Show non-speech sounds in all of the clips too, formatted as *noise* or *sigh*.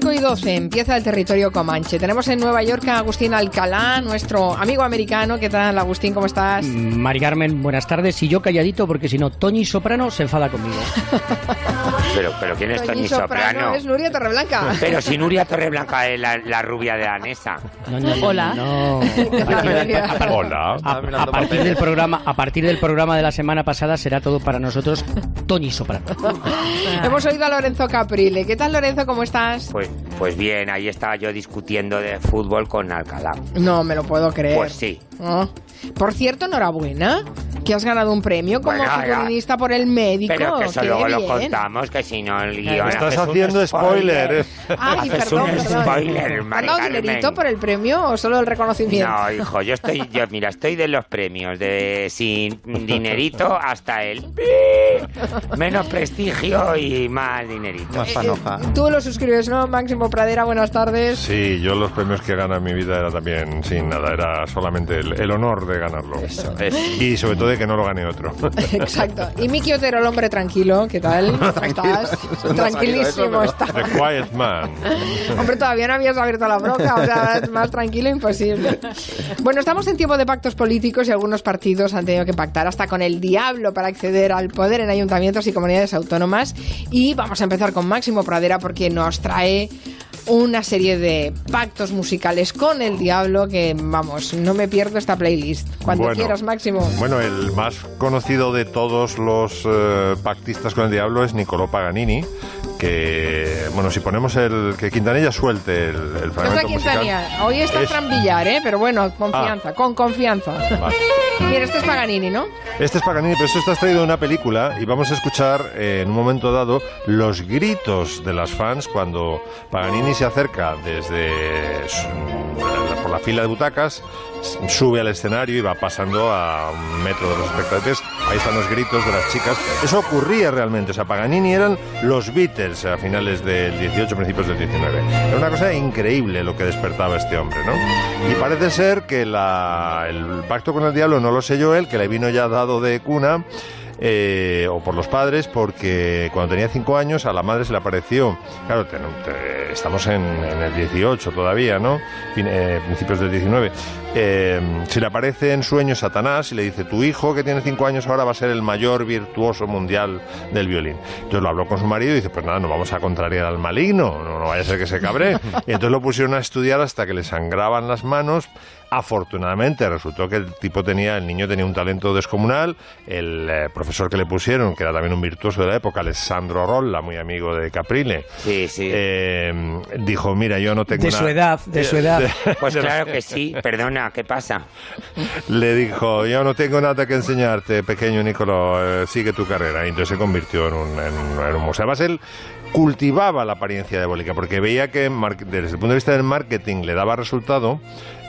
5 y 12 empieza el territorio comanche. Tenemos en Nueva York a Agustín Alcalá, nuestro amigo americano. ¿Qué tal, Agustín? ¿Cómo estás? Mari Carmen, buenas tardes. Y yo calladito porque si no, Toñi Soprano se enfada conmigo. *laughs* Pero, pero ¿quién es Toñi Soprano? Soprano? Es Nuria Torreblanca. Pero si Nuria Torreblanca es la, la rubia de Anesa. No, no, no, Hola. *laughs* Hola. a- a partir del programa, a partir del programa de la semana pasada será todo para nosotros Toñi Soprano. *laughs* Hemos oído a Lorenzo Caprile. ¿Qué tal, Lorenzo? ¿Cómo estás? Pues, pues bien, ahí estaba yo discutiendo de fútbol con Alcalá. No me lo puedo creer. Pues sí. Oh. Por cierto, enhorabuena, que has ganado un premio como Bueno, por el médico. Pero que eso Qué luego lo contamos, que si no el guion Estás haciendo spoiler. Ay, Haces perdón, un perdón. spoiler, ¿Te Mari han dado dinerito por el premio o solo el reconocimiento? No, hijo, yo estoy, yo, mira, estoy de los premios, de sin dinerito hasta el menos prestigio y más dinerito. Más Eh, panoja. Tú lo suscribes, ¿no? Máximo Pradera, buenas tardes. Sí, yo los premios que gana en mi vida era también sin nada, era solamente el, el honor de ganarlo. Eso, es. Y sobre todo de que no lo gane otro. *laughs* Exacto. Y Miki Otero, el hombre tranquilo, ¿qué tal? *laughs* ¿Cómo estás? Tranquilísimo estás. The Quiet Man. *laughs* Hombre, todavía no habías abierto la boca, o sea, es más tranquilo imposible. Bueno, estamos en tiempo de pactos políticos y algunos partidos han tenido que pactar hasta con el diablo para acceder al poder en ayuntamientos y comunidades autónomas. Y vamos a empezar con Máximo Pradera porque nos trae una serie de pactos musicales con el diablo que, vamos, no me pierdo esta playlist. Cuando Bueno. quieras, Máximo. Bueno, el más conocido de todos los eh, pactistas con el diablo es Nicolò Paganini, que, bueno, si ponemos el... que Quintanilla suelte el, el No es fragmento musical... Quintanilla. Hoy está Es- Fran Villar, ¿eh? Pero bueno, confianza, con confianza. Vale. Mira, este es Paganini, ¿no? Este es Paganini, pero esto está extraído de una película y vamos a escuchar eh, en un momento dado los gritos de las fans cuando Paganini se acerca desde su- por la fila de butacas, sube al escenario y va pasando a un metro de los espectadores. Ahí están los gritos de las chicas. Eso ocurría realmente. O sea, Paganini eran los Beatles a finales del 18, principios del 19. Era una cosa increíble lo que despertaba este hombre, ¿no? Y parece ser que la- el pacto con el diablo no lo selló él, que le vino ya dado de cuna. Eh, o por los padres, porque cuando tenía cinco años a la madre se le apareció, claro, te- estamos en, en el 18 todavía, ¿no? Fin- eh, principios del 19. Eh, se le aparece en sueños Satanás y le dice, tu hijo que tiene cinco años ahora va a ser el mayor virtuoso mundial del violín. Entonces lo habló con su marido y dice, pues nada, no vamos a contrariar al maligno, no, no vaya a ser que se cabre. Y *laughs* entonces lo pusieron a estudiar hasta que le sangraban las manos. Afortunadamente resultó que el tipo tenía, el niño tenía un talento descomunal. El eh, profesor que le pusieron, que era también un virtuoso de la época, Alessandro Rolla, muy amigo de Caprile, Sí, sí. eh, dijo, mira, yo no tengo De una- su edad, de su edad. *laughs* Pues claro que sí, perdona, ¿qué pasa? Le dijo, yo no tengo nada que enseñarte, pequeño Nicolò, eh, sigue tu carrera. Y entonces se convirtió en un, en, en un museo. Además, él cultivaba la apariencia diabólica porque veía que desde el punto de vista del marketing le daba resultado,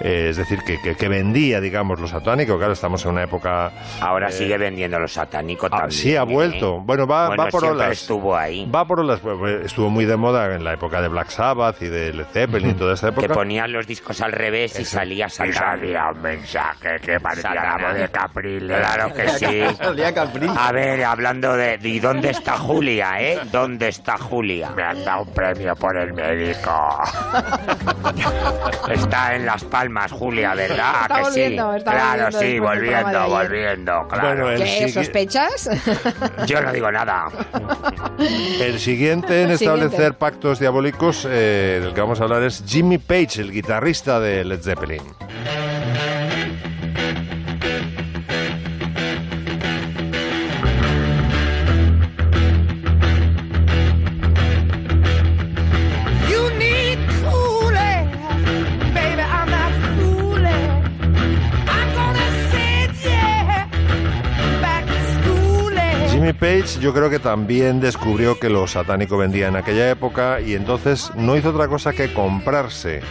eh, es decir, que, que- que vendía, digamos, lo satánico. Claro, estamos en una época... Ahora eh, sigue vendiendo lo satánico ah, también. sí, ha ¿eh? vuelto. Bueno, va, Bueno, va por olas. estuvo ahí. Va por olas. Pues, pues, Estuvo muy de moda en la época de Black Sabbath y de Led Zeppelin y toda esta época. Que ponían los discos al revés y salía Satán. salía un mensaje que parecía la de Caprile. Claro que sí. *laughs* A ver, hablando de... ¿Y dónde está Julia, eh? ¿Dónde está Julia? Me han dado un premio por el médico. está en Las Palmas, Julia, ¿verdad? *laughs* Que volviendo, sí. está claro, volviendo sí, volviendo, volviendo, claro. Bueno, ¿Qué? ¿Sospechas? Yo no digo nada. *laughs* El siguiente en El establecer siguiente. pactos diabólicos eh, del que vamos a hablar es Jimmy Page, el guitarrista de Led Zeppelin. Page yo creo que también descubrió que lo satánico vendía en aquella época y entonces no hizo otra cosa que comprarse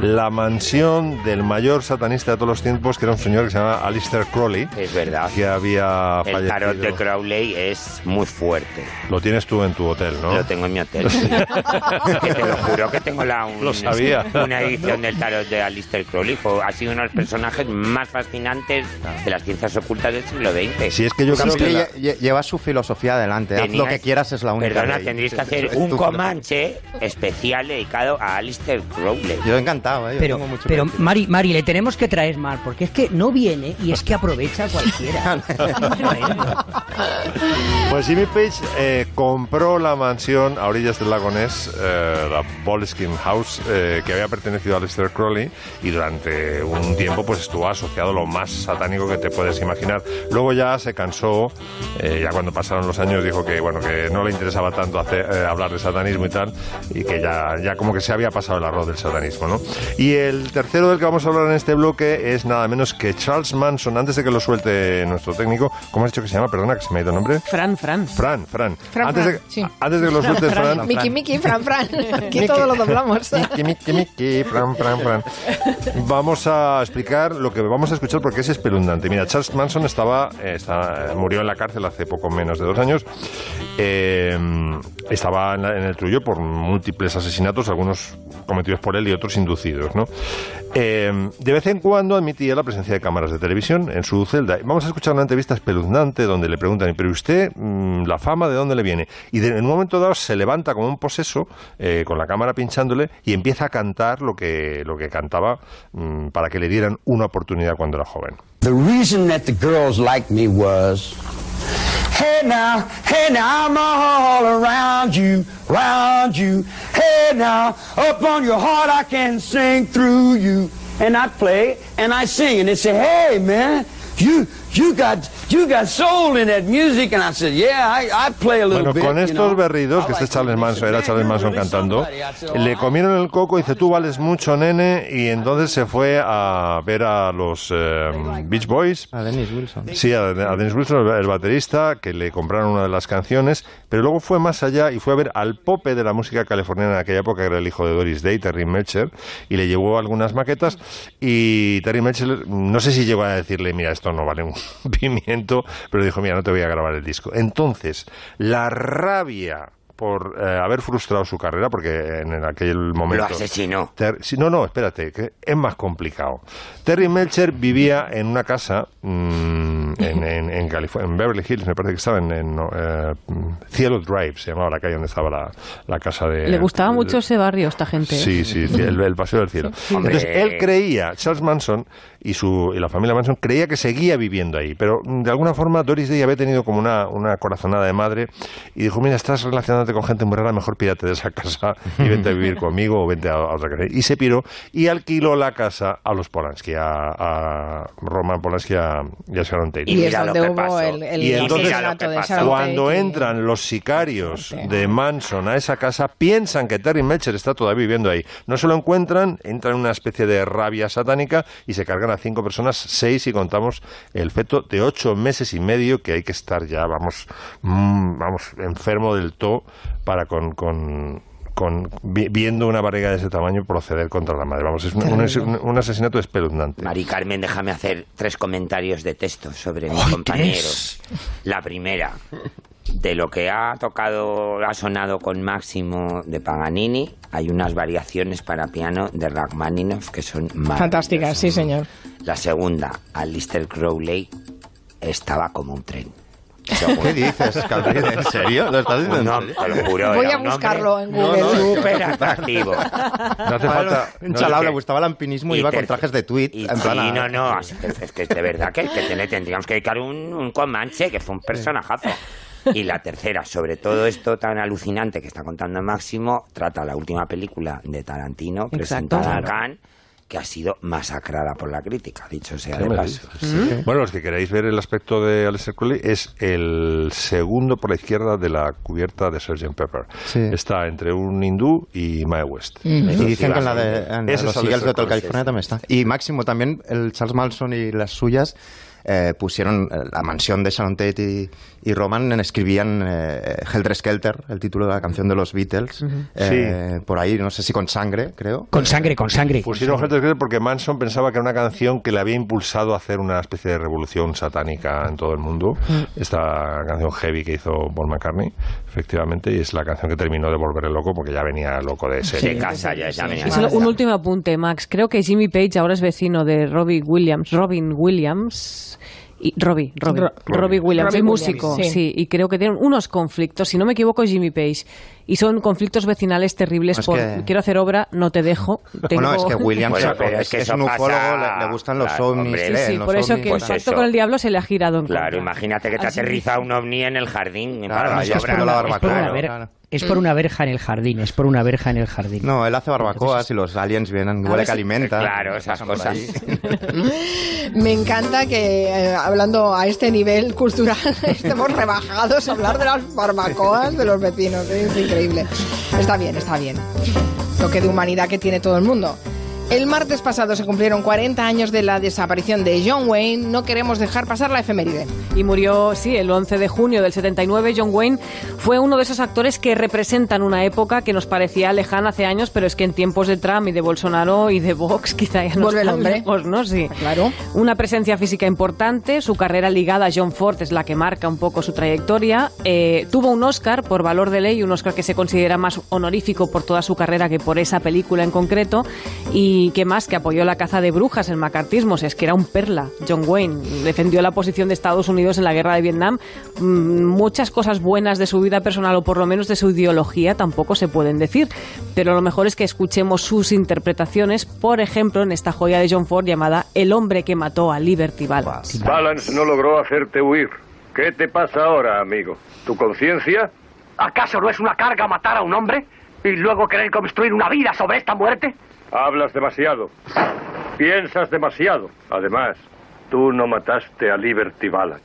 la mansión del mayor satanista de todos los tiempos, que era un señor que se llama Alistair Crowley, Es verdad. que había El fallecido. tarot de Crowley es muy fuerte. Lo tienes tú en tu hotel, ¿no? Lo tengo en mi hotel. sí. *laughs* que te lo juro que tengo la, un- Lo sabía. una edición del tarot de Alistair Crowley. Ha sido uno de los personajes más fascinantes de las ciencias ocultas del siglo XX. Si es que yo creo que que la- lle- lle- lleva su filosofía adelante. Haz lo que quieras es la única. Perdona, ley. tendréis que hacer un Comanche especial dedicado a Alistair Crowley. Yo encantado, ¿eh? Yo Pero, tengo mucho pero. Mari, Mari, le tenemos que traer más, porque es que no viene y es que aprovecha cualquiera. *laughs* Pues Jimmy Page eh, compró la mansión a orillas del lago Ness, eh, la Boleskine House, eh, que había pertenecido a Lester Crowley y durante un tiempo pues estuvo asociado a lo más satánico que te puedes imaginar. Luego ya se cansó, ya cuando pasaron los años dijo que bueno que no le interesaba tanto hacer, hablar de satanismo y tal y que ya, ya como que se había pasado el arroz del satanismo, ¿no? Y el tercero del que vamos a hablar en este bloque es nada menos que Charles Manson. Antes de que lo suelte nuestro técnico, ¿cómo has dicho que se llama? Perdona, que se me ha ido el nombre. Fran, Fran. Fran, Fran. Fran, antes, Fran, de, sí. antes de que lo suelte Fran. Miki, Miki, Fran, Fran. *laughs* Aquí todo lo doblamos. Miki, Miki, Miki, Fran, Fran, Fran. Vamos a explicar lo que vamos a escuchar porque es espeluznante. Mira, Charles Manson estaba, eh, está- murió en la cárcel hace poco menos de dos años. Eh, estaba en, la- en el trullo por múltiples asesinatos, algunos cometidos por él y otros inducidos, ¿no? Eh, de vez en cuando admitía la presencia de cámaras de televisión en su celda. Vamos a escuchar una entrevista espeluznante donde le preguntan, pero usted, mm, la fama, ¿de dónde le viene? Y de- en un momento dado se levanta como un poseso, eh, con la cámara pinchándole, y empieza a cantar lo que, lo que cantaba mm, para que le dieran una oportunidad cuando era joven. The reason that the girls liked me was, hey now, hey now, I'm all around you, round you. Hey now, up on your heart I can sing through you. And I play and I sing and they say, hey man, you you got you got soul in that music. And I said, yeah, I, I play a little Bueno, bit. con estos berridos, que este Charles Manson, era Charles Manson cantando, le "Oh, comieron el coco y dice, tú vales mucho, nene, y entonces se fue a ver a los eh, Beach Boys, A Dennis Wilson. Sí, a, a Dennis Wilson, el, el baterista, que le compraron una de las canciones, pero luego fue más allá y fue a ver al pope de la música californiana en aquella época, que era el hijo de Doris Day, Terry Melcher, y le llevó algunas maquetas. Y Terry Melcher, no sé si llegó a decirle, mira, esto no vale un *laughs* pimiento, pero dijo, mira, no te voy a grabar el disco. Entonces, la rabia por eh, haber frustrado su carrera, porque en, en aquel momento... Lo asesinó. No, no, espérate, que es más complicado. Terry Melcher vivía en una casa mm, en, en, en California, en Beverly Hills, me parece que estaba en, eh, Cielo Drive, se llamaba la calle donde estaba la, la casa de... Le gustaba de- mucho ese barrio, esta gente. ¿eh? Sí, sí, el, el paseo del cielo. Entonces, él creía, Charles Manson y, su, y la familia Manson, creía que seguía viviendo ahí, pero mm, de alguna forma Doris Day había tenido como una, una corazonada de madre y dijo, mira, estás relacionándote con gente muy rara, mejor pírate de esa casa y vente a vivir conmigo o vente a, a otra casa. Y se piró y alquiló la casa a los Polanski, a, a Roman Polanski y a, y a Sharon Tate. Y es mira lo donde que hubo pasó. el, el Y entonces, pasó. Cuando y- entran los sicarios de Manson a esa casa, piensan que Terry Melcher está todavía viviendo ahí. No se lo encuentran, entran en una especie de rabia satánica y se cargan a cinco personas, seis y contamos el feto de ocho meses y medio que hay que estar ya, vamos, mm, vamos, enfermo del todo para con, con- con- vi- viendo una barriga de ese tamaño proceder contra la madre. Vamos, es un, un- un asesinato espeluznante. Mari Carmen, déjame hacer tres comentarios de texto sobre mis compañeros. La primera, de lo que ha tocado, ha sonado con Máximo de Paganini, hay unas variaciones para piano de Rachmaninoff que son maravillosas. Fantástica, sí, señor. La segunda, Alistair Crowley estaba como un tren. ¿Qué dices, Gabriel? ¿En serio? ¿Lo estás diciendo? Serio? te lo juro, Voy a buscarlo en Google. Súper atractivo. No hace falta... Un no- chalao que- le gustaba el alpinismo y iba con trajes de tweet. y en plan sí, a- no, no, es, es que de verdad que, que le tendríamos que dedicar un, un Comanche, que fue un personajazo. Y la tercera, sobre todo esto tan alucinante que está contando Máximo, trata la última película de Tarantino, Exacto. presentada en Cannes, que ha sido masacrada por la crítica, dicho sea ¿Qué de paso. Bueno, los que queráis ver el aspecto de Aleister Crowley es el segundo por la izquierda de la cubierta de Sgt. Pepper. Sí. Está entre un hindú y Mae West. Y dicen que en la de en Ese los es Eagles de Hotel California también está. Y Máximo también, el Charles Manson y las suyas eh, pusieron eh, la mansión de Sharon Tate y, y Roman, en- escribían eh, Helter Skelter, el título de la canción de los Beatles, eh, por ahí, no sé si con sangre, creo. Con sangre, con sangre. Pusieron Helter Skelter porque Manson pensaba que era una canción que le había impulsado a hacer una especie de revolución satánica en todo el mundo. Esta canción heavy que hizo Paul McCartney, efectivamente, y es la canción que terminó de volver loco porque ya venía loco de De serie. casa ya, ya venía. Solo un último apunte, Max. Creo que Jimmy Page ahora es vecino de Robin Williams. Robin Williams. Y Robbie, Robbie, Ro- Robbie Williams, Robbie el Williams, músico, sí. sí. y creo que tienen unos conflictos, si no me equivoco, Jimmy Page, y son conflictos vecinales terribles Es por que- quiero hacer obra, no te dejo. Tengo... Bueno, es que Williams Bueno, es- pero es que es un ufólogo, pasa- le, le gustan los Claro, ovnis, hombre. Sí, los por eso ovnis, que el pues pacto con el diablo se le ha girado en Claro, contra. imagínate que te Así aterriza un ovni en el jardín. Claro, para además que es la barbacoa. Es por una verja en el jardín, es por una verja en el jardín. No, él hace barbacoas y los aliens vienen, huele ver que alimenta. Claro, esas cosas. *laughs* Me encanta que, eh, hablando a este nivel cultural, *laughs* estemos rebajados a hablar de las barbacoas de los vecinos. Es increíble. Está bien, está bien. Toque de humanidad que tiene todo el mundo. El martes pasado se cumplieron 40 años de la desaparición de John Wayne. No queremos dejar pasar la efeméride. Y murió, sí, el 11 de junio del 79. John Wayne fue uno de esos actores que representan una época que nos parecía lejana hace años, pero es que en tiempos de Trump y de Bolsonaro y de Vox *laughs* quizá ya no Vuelve el hombre. lejos, ¿no? Sí. Claro. Una presencia física importante, su carrera ligada a John Ford es la que marca un poco su trayectoria. Eh, tuvo un Oscar por valor de ley, un Oscar que se considera más honorífico por toda su carrera que por esa película en concreto. Y que más que apoyó la caza de brujas, el macartismo, es que era un perla. John Wayne defendió la posición de Estados Unidos en la guerra de Vietnam. Mm, muchas cosas buenas de su vida personal o por lo menos de su ideología tampoco se pueden decir. Pero lo mejor es que escuchemos sus interpretaciones, por ejemplo, en esta joya de John Ford llamada El hombre que mató a Liberty Balance. Balance no logró hacerte huir. ¿Qué te pasa ahora, amigo? ¿Tu conciencia? ¿Acaso no es una carga matar a un hombre y luego querer construir una vida sobre esta muerte? Hablas demasiado. Piensas demasiado. Además, tú no mataste a Liberty Balance.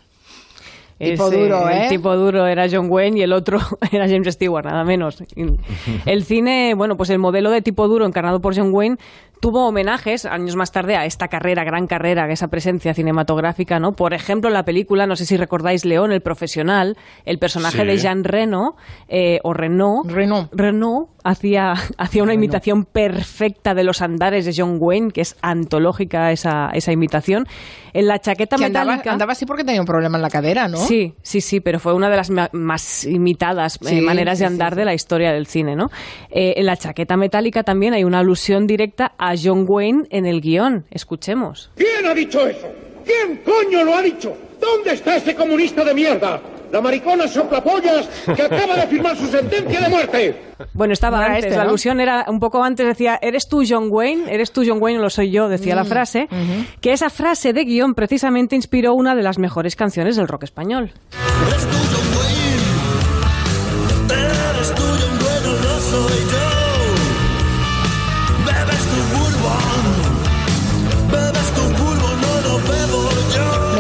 Tipo Ese- duro, ¿eh? El tipo duro era John Wayne y el otro *laughs* era James Stewart, nada menos. *laughs* El cine, bueno, pues el modelo de tipo duro encarnado por John Wayne tuvo homenajes años más tarde a esta carrera, gran carrera, a esa presencia cinematográfica, ¿no? Por ejemplo, en la película, no sé si recordáis León, el profesional, el personaje Sí. de Jean Reno, eh, o Renault, Reno. Renault hacía, *laughs* hacía una imitación perfecta de los andares de John Wayne, que es antológica esa, esa imitación. En la chaqueta Que andaba, metálica... andaba así porque tenía un problema en la cadera, ¿no? Sí, sí, sí, pero fue una de las ma- más imitadas eh, maneras sí, de sí, andar sí. de la historia del cine, ¿no? Eh, en la chaqueta metálica también hay una alusión directa a John Wayne en el guion. Escuchemos. ¿Quién ha dicho eso? ¿Quién coño lo ha dicho? ¿Dónde está ese comunista de mierda? La maricona soplapollas que acaba de firmar su sentencia de muerte. Bueno, estaba era antes, este, la alusión era un poco antes, decía, ¿eres tú John Wayne? ¿Eres tú John Wayne o lo soy yo? Decía Mm, la frase. Que esa frase de guion precisamente inspiró una de las mejores canciones del rock español.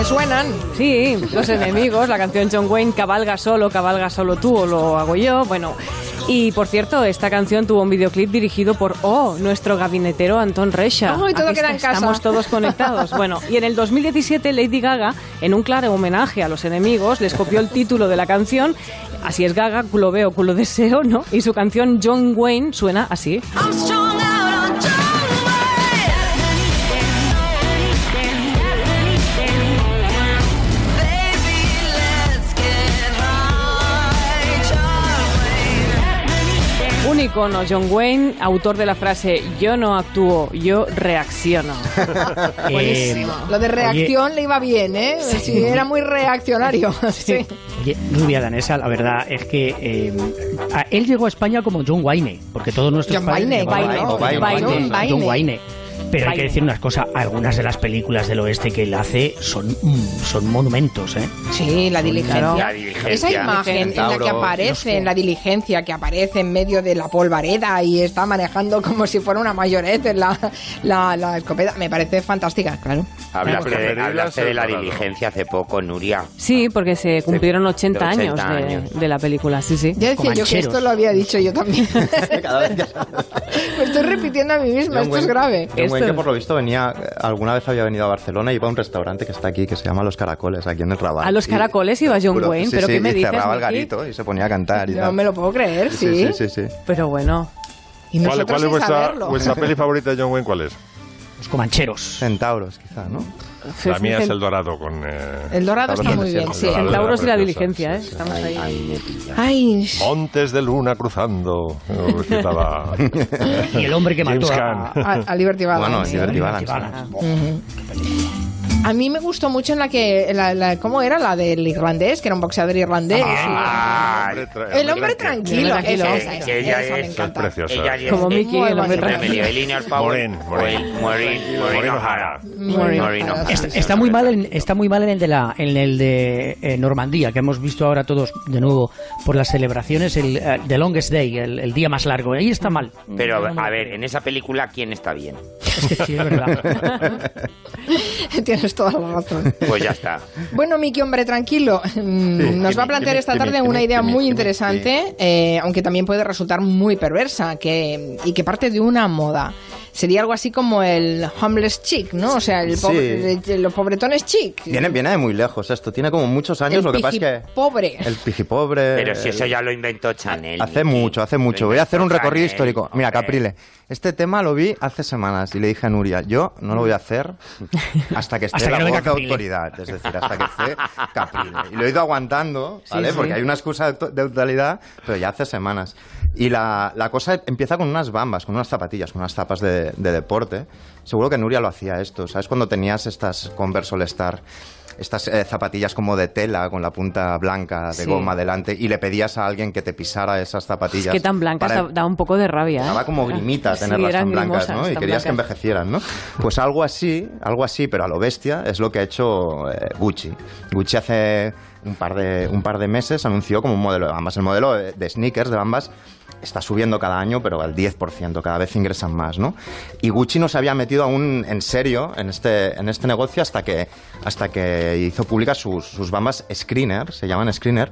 Suenan. Sí, los enemigos, la canción John Wayne, cabalga solo, cabalga solo tú o lo hago yo. Bueno, y por cierto, esta canción tuvo un videoclip dirigido por, oh, nuestro gabinetero Antón Recha. Ay, todo Aquí queda en está- casa. Estamos todos conectados. Bueno, y en el 2017 Lady Gaga, en un claro homenaje a los enemigos, les copió el título de la canción. Así es Gaga, culo veo, culo deseo, ¿no? Y su canción John Wayne suena así. Icono, John Wayne, autor de la frase Yo no actúo, yo reacciono. *laughs* Buenísimo. Eh, Lo de reacción le iba bien, ¿eh? Sí, era muy reaccionario. Sí. *laughs* Oye, rubia danesa, la verdad es que eh, él llegó a España como John Wayne, porque todos nuestros padres Wayne, John Wayne, Wayne, Wayne. John Wayne. Pero hay que decir unas cosas, algunas de las películas del oeste que él hace son, mm, son monumentos, ¿eh? Sí, la diligencia. La diligencia. Esa imagen en la que aparece en la diligencia, que aparece en medio de la polvareda y está manejando como si fuera una mayorette la, la, la escopeta, me parece fantástica, claro. Hablaste, de, hablaste de la diligencia hace poco, Nuria. Sí, porque se cumplieron 80, 80 años, de- años. De, la película, sí, sí. Ya decía yo que esto lo había dicho yo también. *laughs* *laughs* Me estoy repitiendo a mí misma, esto es grave. John Que por lo visto venía, eh, alguna vez había venido a Barcelona y iba a un restaurante que está aquí, que se llama Los Caracoles, aquí en el Raval. A Los Y- Caracoles iba John Juro, Wayne, sí, ¿pero sí, qué me y dices, cerraba el garito y se ponía a cantar y No tal. me lo puedo creer, sí. Sí, sí, sí, sí. Pero bueno, Y ¿Cuál, nosotros cuál es sin vuestra, saberlo. vuestra *laughs* peli favorita de John Wayne? ¿Cuál es? Los comancheros. Centauros, quizá, ¿no? La mía es El Dorado con... eh, El dorado está muy bien, sí. Centauros y la diligencia, ¿eh? Estamos Ay, ahí. ay. Ay, Montes de Luna cruzando. recitaba *laughs* Y el hombre que mató a, a, a Liberty Balance. Bueno, sí. Liberty Balance. A mí me gustó mucho en la que, la, la- ¿cómo era? La del irlandés, que era un boxeador irlandés. Ah, el hombre tranquilo, El hombre tranquilo. esa, esa, Que ella esa me es- encanta. preciosa. Ella es Como Mickey, el hombre tranquilo. Maureen, Maureen O'Hara. Está, muy mal en, está muy mal en el de la en el de eh, Normandía que hemos visto ahora todos de nuevo por las celebraciones el eh, The Longest Day el, el día más largo ahí está mal Pero, a ver, en esa película, ¿quién está bien? es que sí es verdad *laughs* *laughs* Tienes toda la razón. *laughs* Pues ya está. Bueno, Miki, hombre, tranquilo. Mm, Nos va a plantear esta tarde una idea muy interesante, eh, aunque también puede resultar muy perversa, que, y que parte de una moda. Sería algo así como el homeless chic, ¿no? O sea, el Sí. pobre, los pobretones chic. Viene, viene de muy lejos esto, tiene como muchos años, el lo que pasa es que... pobre. El pijipobre... Pero si eso ya lo inventó Chanel. Hace mucho, hace mucho. Voy a hacer un recorrido Chanel, histórico. Mira, hombre. Caprile, este tema lo vi hace semanas y le dije a Nuria, yo no lo voy a hacer hasta que *laughs* esté Hasta que la no venga voz de Caprile. autoridad, es decir, hasta que esté *laughs* Caprile. Y lo he ido aguantando, Sí, ¿vale? sí. Porque hay una excusa de auto- de autoridad, pero ya hace semanas. Y la, la cosa empieza con unas bambas, con unas zapatillas, con unas zapas de, de deporte. Seguro que Nuria lo hacía esto, ¿sabes? Cuando tenías estas Converse All Star estas eh, zapatillas como de tela con la punta blanca de Sí. goma delante y le pedías a alguien que te pisara esas Es zapatillas. que tan blancas para- da, un poco de rabia. ¿eh? Daba como grimita Sí, tenerlas tan blancas. Y querías que envejecieran, ¿no? Pues algo así, algo así, pero a lo bestia, es lo que ha hecho eh, Gucci. Gucci hace un par de un par de meses anunció como un modelo de bambas. El modelo de, de sneakers de bambas está subiendo cada año, pero al 10%, cada vez ingresan más, ¿no? Y Gucci no se había metido aún en serio en este, en este negocio hasta que, hasta que hizo públicas sus, sus bambas Screener, se llaman Screener,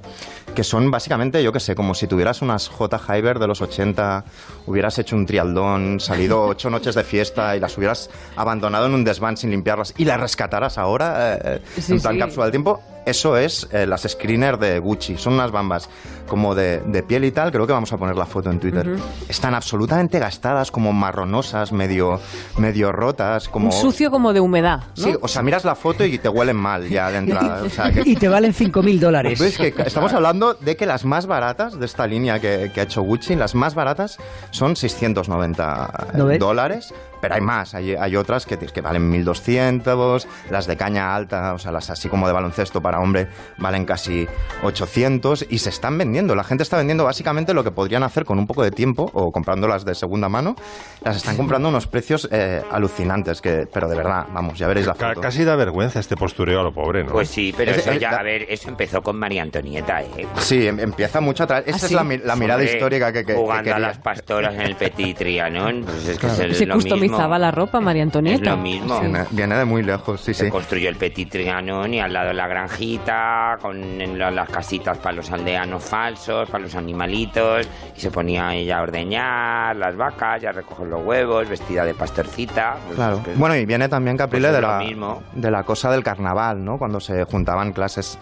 que son básicamente, yo qué sé, como si tuvieras unas J. Hyber de los 80, hubieras hecho un trialdón, salido *laughs* ocho noches de fiesta y las hubieras abandonado en un desván sin limpiarlas y las rescataras ahora, eh, Sí, en plan sí. cápsula del tiempo. Eso es eh, las Screener de Gucci. Son unas bambas como de, de piel y tal. Creo que vamos a poner la foto en Twitter. Están absolutamente gastadas, como marronosas, medio, medio rotas. Como... Un sucio como de humedad. ¿no? Sí, o sea, miras la foto y te huelen mal ya de entrada. O sea, que- *laughs* y te valen 5.000 dólares ¿Ves que estamos hablando de que las más baratas de esta línea que, que ha hecho Gucci, las más baratas son 690 ¿No dólares, pero hay más, hay, hay otras que, que valen 1200, las de caña alta, o sea, las así como de baloncesto para hombre, valen casi 800 y se están vendiendo. La gente está vendiendo básicamente lo que podrían hacer con un poco de tiempo o comprándolas de segunda mano, las están comprando a unos precios eh, alucinantes, que, pero de verdad, vamos, ya veréis la foto. casi da vergüenza este postureo a lo pobre, ¿no? Pues sí, pero Es- eso es- ya, da- a ver, eso empezó con María Antonieta, ¿eh? Sí, em- empieza mucho atrás. Esa ¿Ah, es sí? la, la mirada Hombre, histórica que, que, que Jugando a quería. las pastoras en el Petit Trianon, pues es que es, el- Se lo customizaba mismo. la ropa, María Es Antonieta. lo mismo. Viene, viene de muy lejos, sí, Se sí. construyó el Petit Trianon y al lado la granjita, con en la- las casitas para los aldeanos falsos, para los animalitos, y se ponía ella a ordeñar las vacas y a recoger los huevos, vestida de pastorcita. pues Claro. es que- Bueno, y viene también Caprile Pues es de, lo la, mismo. de la cosa del carnaval, ¿no? Cuando se juntaban clases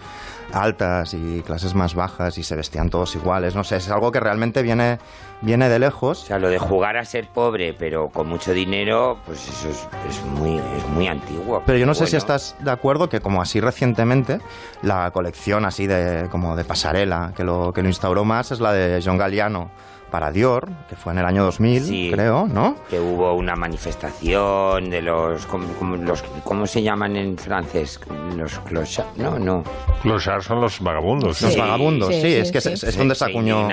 altas y clases más bajas y se vestían todos iguales. No sé, es algo que realmente viene, viene de O lejos. sea, lo de jugar a ser pobre, pero con mucho dinero, pues eso es, es muy, es muy antiguo. Pero yo no sé si estás de acuerdo que como así recientemente la colección así de como de pasarela que lo que lo instauró más es la de John Galliano para Dior, que fue en el año 2000, Sí. creo, ¿no? que hubo una manifestación de los ¿cómo, cómo- los cómo se llaman en francés los clochards no no Clochard son los vagabundos. Los Sí. vagabundos, sí, sí, es que sí. es, es donde se acuñó.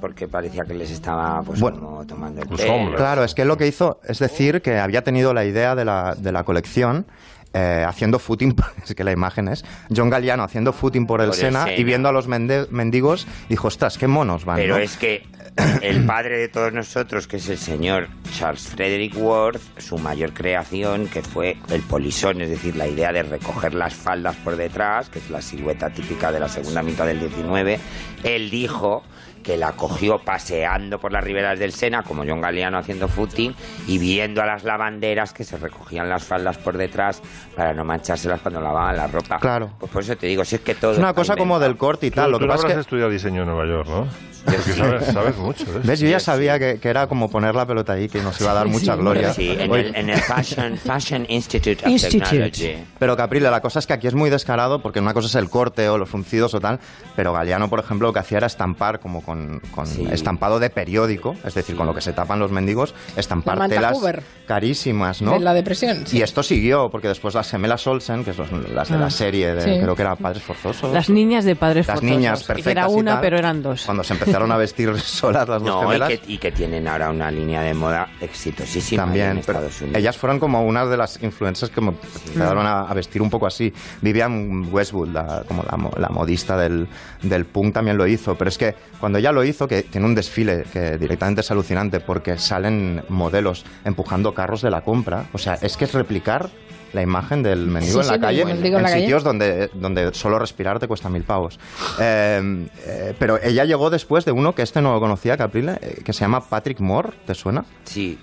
porque parecía que les estaba pues Bueno, como tomando el los pelo. hombres. Claro, es que lo que hizo es decir que había tenido la idea de la, de la colección eh, haciendo footing, *laughs* es que la imagen es John Galliano haciendo footing por el, Por el Sena, Sena. y viendo a los mendigos dijo, ostras, qué monos van, pero ¿no? es que *coughs* el padre de todos nosotros que es el señor Charles Frederick Worth su mayor creación que fue el polisón es decir la idea de recoger las faldas por detrás que es la silueta típica de la segunda mitad del 19 él dijo que la cogió paseando por las riberas del Sena, como John Galliano haciendo footing, y viendo a las lavanderas que se recogían las faldas por detrás para no manchárselas cuando lavaban la ropa. Claro. Pues por eso te digo, si es que todo. Es una cosa como del corte y Tú, tal. Lo tú que pasa habrás es que... estudiado diseño en Nueva York, ¿no? *laughs* Porque sabes, sabes mucho esto. ¿Ves? Yo ya sabía que, que era como poner la pelota ahí, que nos iba a dar mucha gloria. Sí, en el, en el Fashion, Fashion Institute of Institute. Technology. Pero Caprile, la cosa es que aquí es muy descarado porque una cosa es el corte o los fruncidos o tal, pero Galeano, por ejemplo, lo que hacía era estampar como con, con estampado de periódico, es decir, con lo que se tapan los mendigos, estampar telas Hoover. carísimas, ¿no? De la depresión. sí. Y esto siguió, porque después las gemelas Olsen, que son las de Ah. la serie, de, Sí. creo que era Padres Forzosos. Las niñas de padres Las forzosos. niñas Que perfectas era y una, tal. pero eran dos. Cuando se empezaron a vestir *laughs* solas las dos No, y gemelas. que, y que tienen ahora una línea de moda exitosísima También, en Estados Unidos. ellas fueron como una de las influencias que me empezaron a, a vestir un poco así. Vivian Westwood, la- como la, la modista del, del punk, también lo hizo. Pero es que cuando ella lo hizo, que tiene un desfile que directamente es alucinante porque salen modelos empujando carros de la compra. O sea, es que es replicar la imagen del mendigo Sí, en la sí, calle en en la calle. sitios donde, donde solo respirar te cuesta mil pavos. Eh, eh, pero ella llegó después de uno que este no lo conocía, Caprile, eh, que se llama Patrick Moore, ¿te suena? Sí.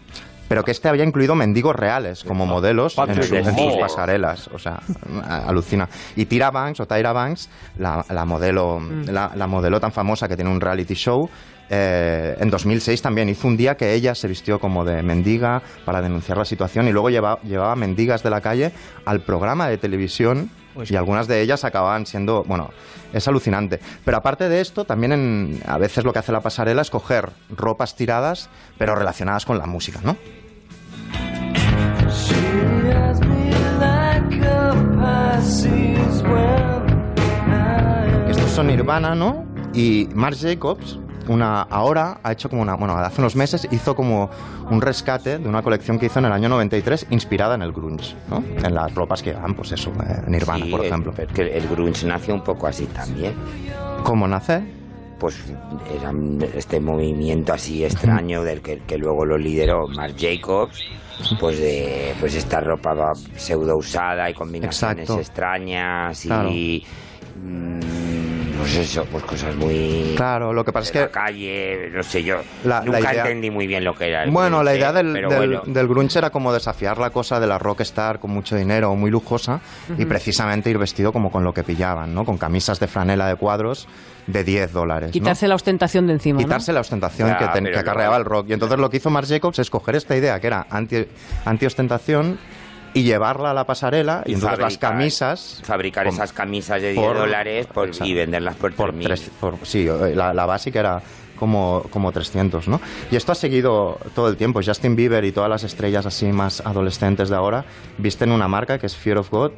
Pero que este había incluido mendigos reales como modelos en, Patrick su- en sus pasarelas. O sea, alucina. Y Tyra Banks, o Tyra Banks, la, la modelo, la, la modelo tan famosa que tiene un reality show, eh, en 2006 también hizo un día que ella se vistió como de mendiga para denunciar la situación y luego lleva- llevaba mendigas de la calle al programa de televisión y algunas de ellas acababan siendo, bueno, es alucinante. Pero aparte de esto, también en- a veces lo que hace la pasarela es coger ropas tiradas, pero relacionadas con la música, ¿no? Estos son Nirvana, ¿no? Y Marc Jacobs, una, ahora ha hecho como una, bueno, hace unos meses hizo como un rescate de una colección que hizo en el año 93 inspirada en el grunge, ¿no? En las ropas que llevan, pues eso, eh, Nirvana, Sí, por ejemplo. pero que el grunge nació un poco así también. ¿Cómo nace? Pues era este movimiento así extraño del que, que luego lo lideró Marc Jacobs, pues de pues esta ropa va pseudo usada y combinaciones Exacto. extrañas y Claro. mm, pues eso, pues cosas muy Claro, lo que pasa es de la que calle, no sé yo, La- la nunca idea- entendí muy bien lo que era. el Bueno, la grunge, idea del, del, bueno. del grunge era como desafiar la cosa de la rockstar con mucho dinero, muy lujosa, y Ujú. precisamente ir vestido como con lo que pillaban, ¿no? Con camisas de franela de cuadros de 10 dólares. ¿no? Quitarse la ostentación de encima. ¿no? quitarse la ostentación Ya, que, ten- pero que acarreaba el rock. Y entonces lo que hizo Marc Jacobs es coger esta idea que era anti, anti-ostentación y llevarla a la pasarela y, Y entonces las fabricar- camisas... fabricar con- esas camisas de 10 por- dólares por- exacto. y venderlas por, por 3.000. tres- por- sí, eh, la, la básica era como, como 300, ¿no? Y esto ha seguido todo el tiempo. Justin Bieber y todas las estrellas así más adolescentes de ahora visten una marca que es Fear of God,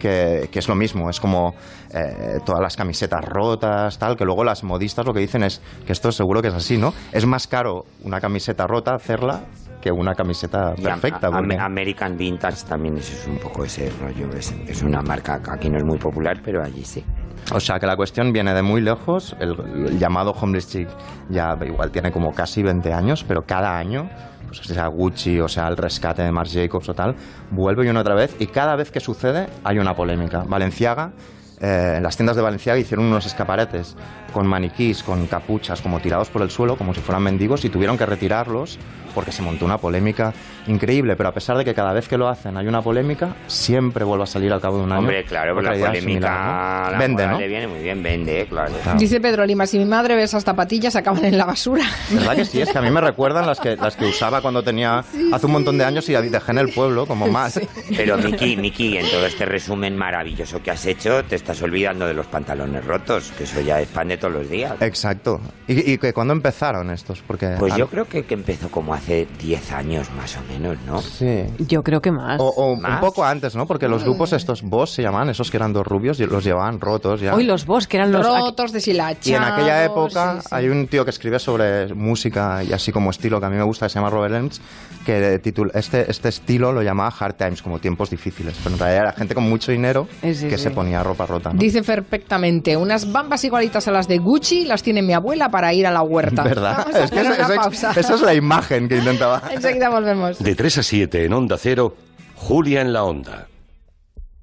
que, que es lo mismo, es como eh, todas las camisetas rotas, tal, que luego las modistas lo que dicen es que esto seguro que es así, ¿no? Es más caro una camiseta rota hacerla que una camiseta perfecta. am- porque- American Vintage también eso es un poco ese rollo. Es, es una marca que aquí no es muy popular, pero allí sí. O sea que la cuestión viene de muy lejos. El, el llamado homeless chic ya igual tiene como casi 20 años, pero cada año, pues sea Gucci o sea el rescate de Marc Jacobs o tal, vuelve y una otra vez. Y cada vez que sucede hay una polémica. Valenciaga, eh, en las tiendas de Valenciaga hicieron unos escaparates con maniquís, con capuchas, como tirados por el suelo, como si fueran mendigos, y tuvieron que retirarlos porque se montó una polémica increíble. Pero a pesar de que cada vez que lo hacen hay una polémica, siempre vuelve a salir al cabo de un año. Hombre, claro, otra la polémica similar, ¿no? la Vende, ¿no? le viene muy bien, vende, claro. Dice Pedro Lima, si mi madre ve esas zapatillas acaban en la basura. *laughs* ¿Verdad que sí? Es que a mí me recuerdan las que, las que usaba cuando tenía *laughs* hace un montón de años y dejé en el pueblo, como más. Pero Miki, Miki, en todo este resumen maravilloso que has hecho, te estás olvidando de los pantalones rotos, que eso ya es pan de todos los días. Exacto. ¿Y, y que cuándo empezaron estos? Porque Pues yo creo que, que empezó como hace 10 años más o menos, ¿no? Sí. Yo creo que más. O, o un poco antes, ¿no? Porque los grupos estos boss se llamaban, esos que eran dos rubios, y los llevaban rotos ya. Hoy los boss, que eran los... Rotos, deshilachados. Y en aquella época sí, sí. hay un tío que escribe sobre música y así como estilo que a mí me gusta, que se llama Robert Elms, que titul- este, este estilo lo llamaba Hard Times, como tiempos difíciles. Pero en realidad era gente con mucho dinero Sí, sí, que sí. se ponía ropa rota. ¿No? Dice perfectamente, unas bambas igualitas a las de Gucci las tiene mi abuela para ir a la huerta. *laughs* ¿Verdad? Es que esa, esa- esa es la imagen que intentaba. *laughs* Enseguida volvemos. De 3 a 7 en Onda Cero, Julia en la Onda.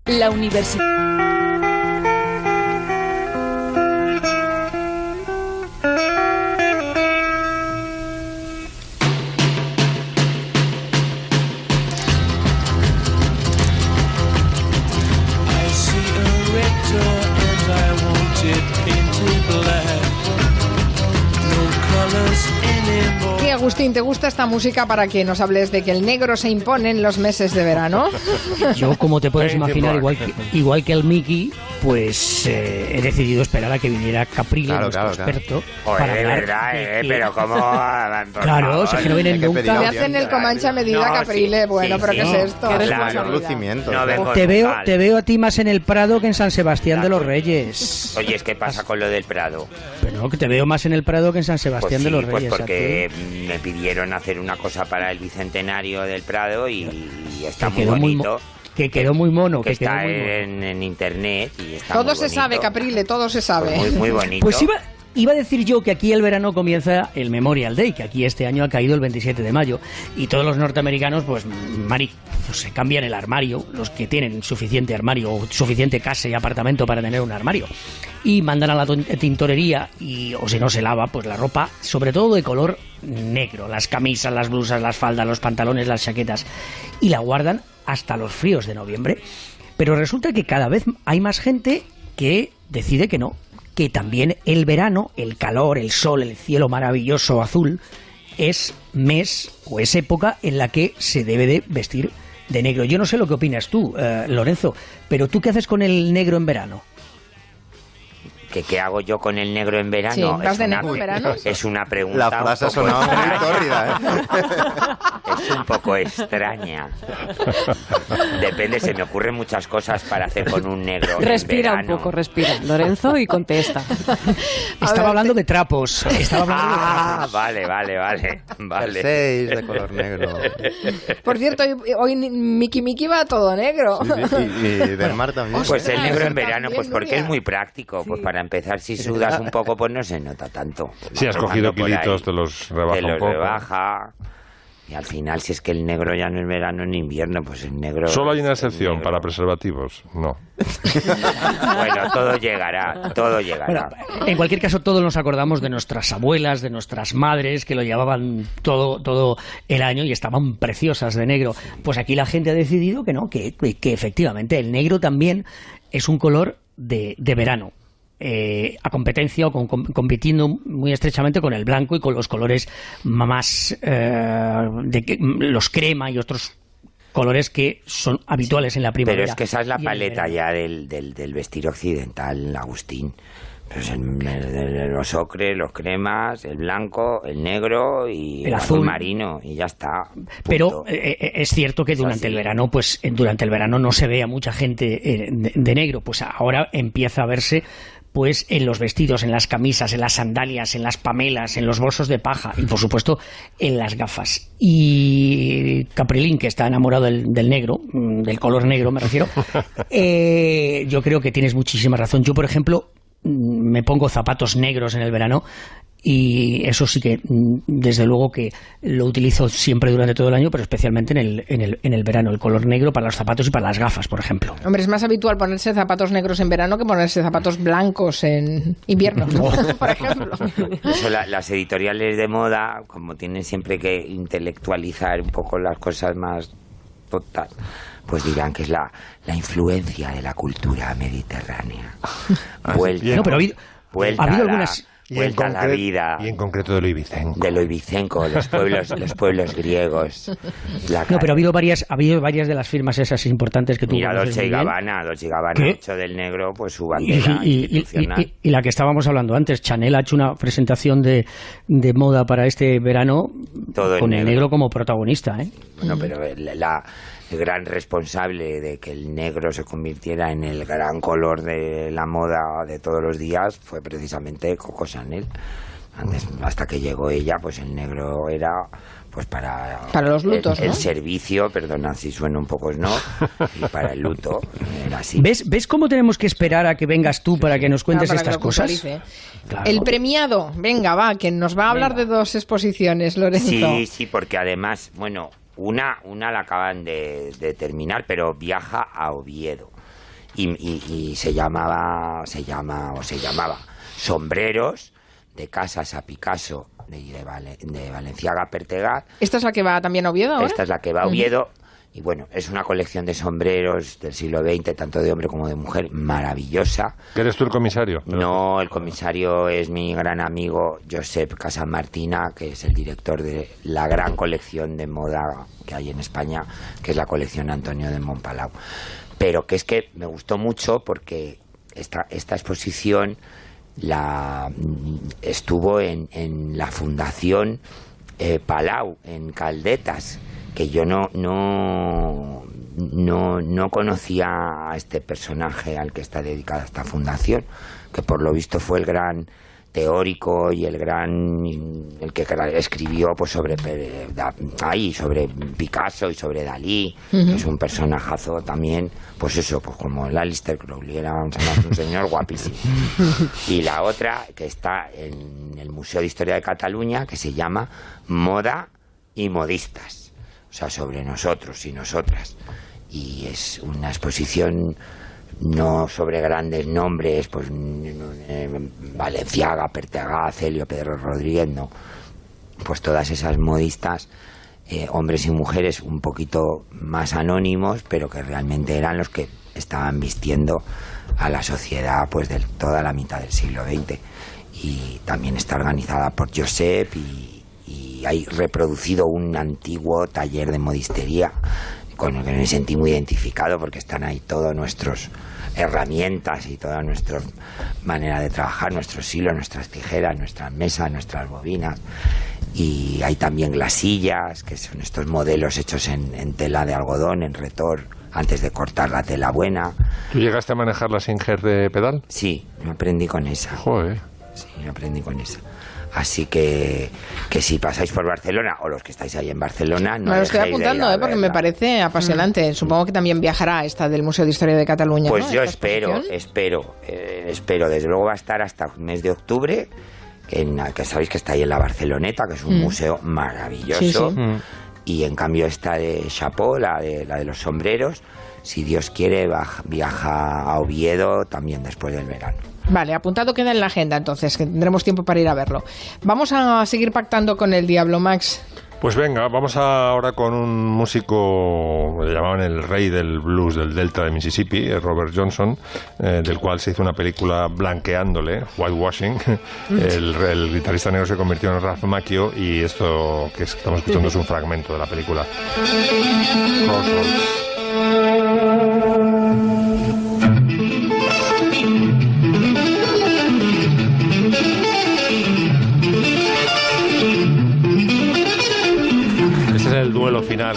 La universidad. Agustín ¿te gusta esta música para que nos hables de que el negro se impone en los meses de verano? *laughs* Yo, como te puedes imaginar, igual que, igual que el Mickey, pues eh, he decidido esperar a que viniera Caprile, Claro, nuestro claro, claro. experto, Joder, para hablar verdad, de eh, que- pero cómo... Claro, si es que no vienen que nunca. Le hacen el Comanche a medida No, Caprile. sí, bueno, sí, pero sí. ¿qué es esto? Qué Claro. No Te veo, te veo a ti más en el Prado que en San Sebastián de los Reyes. Oye, ¿qué pasa con lo del Prado? Pero no, que te veo más en el Prado que en San Pues Sebastián sí, de los pues Reyes. ¿a porque mm, me pidieron hacer una cosa para el bicentenario del Prado y, y está Que muy bonito. que quedó muy mono, que que quedó está muy mono. en, en internet y está Todo muy se sabe. Caprile, todo se sabe. Pues muy, muy *laughs* bonito. Pues iba, iba a decir yo que aquí el verano comienza el Memorial Day, que aquí este año ha caído el 27 de mayo. Y todos los norteamericanos, pues, Mari, pues, se cambian el armario, los que tienen suficiente armario o suficiente casa y apartamento para tener un armario. Y mandan a la tintorería y, o si no se lava, pues la ropa, sobre todo de color negro, las camisas, las blusas, las faldas, los pantalones, las chaquetas, y la guardan hasta los fríos de noviembre. Pero resulta que cada vez hay más gente que decide que no, que también el verano, el calor, el sol, el cielo maravilloso azul, es mes o es época en la que se debe de vestir de negro. Yo no sé lo que opinas tú, eh, Lorenzo, pero ¿tú qué haces con el negro en verano? ¿Qué, qué hago yo con el negro en verano? Sí, ¿vas es, de una, negro en verano? *laughs* es una pregunta. La un frase sonado muy tórrida, ¿eh? *laughs* Es un poco extraña. Depende, se me ocurren muchas cosas para hacer con un negro. en Respira un verano. poco, respira, Lorenzo, y contesta. *laughs* Estaba ver, hablando de trapos. Estaba hablando de Ah, trapos. vale, vale, vale. Vale. 6 de color negro. Por cierto, hoy, hoy Miki Miki va todo negro. Y, y, y Del Mar también. Pues el negro en verano, pues porque es muy práctico. Pues para empezar, si *laughs* sudas un poco, pues no se nota tanto. Si has cogido ahí, kilitos, te los rebaja te un los poco. rebaja. Y al final, si es que el negro ya no es verano ni invierno, pues el negro. Solo hay una excepción para preservativos. No. Bueno, todo llegará, todo llegará. Bueno, en cualquier caso, todos nos acordamos de nuestras abuelas, de nuestras madres, que lo llevaban todo, todo el año y estaban preciosas de negro. Pues aquí la gente ha decidido que no, que, que efectivamente el negro también es un color de, de verano. Eh, a competencia o con- com- compitiendo muy estrechamente con el blanco y con los colores más eh, de los crema y otros colores que son habituales en la primavera. Pero es que esa es la paleta ya del, del, del vestir occidental, Agustín. Pues el- el- el- los ocres, los cremas, el blanco, el negro y El el, azul. azul. marino y ya está. Pero Punto. eh, eh, es cierto que Es durante así. el verano, pues durante el verano no se ve a mucha gente eh, de, de negro, pues ahora empieza a verse pues en los vestidos, en las camisas, en las sandalias, en las pamelas, en los bolsos de paja y por supuesto en las gafas. Y Caprilín, que está enamorado del, del negro, mm, del color negro me refiero, *laughs* eh, yo creo que tienes muchísima razón. Yo, por ejemplo, mm, me pongo zapatos negros en el verano y eso sí que mm, desde luego que lo utilizo siempre durante todo el año pero especialmente en el, en el, en el verano. El color negro para los zapatos y para las gafas por ejemplo. Hombre, es más habitual ponerse zapatos negros en verano que ponerse zapatos blancos en invierno, *laughs* por ejemplo. Eso, la- las editoriales de moda, como tienen siempre que intelectualizar un poco las cosas más total, pues dirán que es la, la influencia de la cultura mediterránea. *laughs* Vuelta, No, pero ha habido- vuelta ha habido a la- algunas- Y en, vuelta a la vida y en concreto de lo ibicenco. de lo ibicenco, los pueblos, los pueblos griegos. La no pero ha habido varias ha habido varias de las firmas esas importantes que tú Mira Dolce y. Gabbana, Dolce y Gabbana ¿Qué? hecho del negro, pues su y, bandera y- y- institucional. y- y la que estábamos hablando antes, Chanel ha hecho una presentación de, de moda para este verano Todo con el negro. negro como protagonista. ¿eh? Bueno, pero la- el gran responsable de que el negro se convirtiera en el gran color de la moda de todos los días fue precisamente Coco Chanel. Antes, hasta que llegó ella, pues el negro era pues para, Para los lutos, el, el ¿no? servicio, perdona si suena un poco no, *laughs* y para el luto era así. ¿Ves, ¿Ves cómo tenemos que esperar a que vengas tú para que nos cuentes para que estas lo cosas? Claro. El premiado, venga, va, que nos va a hablar de dos exposiciones, Lorenzo. Sí, sí, porque además, bueno, una, una la acaban de, de terminar, pero viaja a Oviedo. Y, y- y se llamaba, se llama, o se llamaba, Sombreros de Casas a Picasso de, de, Vale- de Valenciaga Pertegat. ¿Esta es la que va también a Oviedo ahora? Esta es la que va a Oviedo. Y bueno, es una colección de sombreros del siglo XX, tanto de hombre como de mujer, maravillosa. ¿Eres tú el comisario? No, el comisario es mi gran amigo Josep Casamartina, que es el director de la gran colección de moda que hay en España, que es la colección Antonio de Montpalau. Pero que es que me gustó mucho porque esta, esta exposición la mm, estuvo en, en la Fundación eh, Palau, en Caldetas, que yo no, no, no, no conocía a este personaje al que está dedicada esta fundación, que por lo visto fue el gran teórico y el gran el que escribió pues sobre ahí sobre Picasso y sobre Dalí que es un personajazo también pues eso pues como el Alistair Crowley era un, un señor guapísimo. *laughs* Y la otra que está en el Museo de Historia de Cataluña que se llama Moda y Modistas sea sobre nosotros y nosotras y es una exposición no sobre grandes nombres, pues Valenciaga, Pertegá, Celio, Pedro Rodríguez, no. Pues todas esas modistas, eh, hombres y mujeres un poquito más anónimos, pero que realmente eran los que estaban vistiendo a la sociedad pues de toda la mitad del siglo XX. Y también está organizada por Josep y, y hay reproducido un antiguo taller de modistería con el que me sentí muy identificado porque están ahí todas nuestras herramientas y toda nuestra manera de trabajar, nuestros hilos, nuestras tijeras, nuestras mesas, nuestras bobinas. Y hay también glasillas, que son estos modelos hechos en, en tela de algodón, en retor, antes de cortar la tela buena. ¿Tú llegaste a manejar la Singer de pedal? Sí, me aprendí con esa. Joder. Sí, me aprendí con esa. Así que, que si pasáis por Barcelona o los que estáis ahí en Barcelona, no me lo estoy apuntando, ¿eh? porque me parece apasionante. Supongo que también viajará esta del Museo de Historia de Cataluña. Pues ¿no? yo espero, espero, eh, espero. Desde luego va a estar hasta el mes de octubre, en, que sabéis que está ahí en la Barceloneta, que es un Mm. museo maravilloso. Sí, sí. Y en cambio esta de Chapeau, la de, la de los sombreros, si Dios quiere, viaja a Oviedo también después del verano. Vale, apuntado queda en la agenda entonces, que tendremos tiempo para ir a verlo. Vamos a seguir pactando con el Diablo, Max. Pues venga, vamos ahora con un músico, le llamaban el rey del blues del Delta de Mississippi, eh, Robert Johnson, eh, del cual se hizo una película blanqueándole, whitewashing. El, el guitarrista negro se convirtió en Ralph Macchio y esto que estamos escuchando es un fragmento de la película. Crossroads.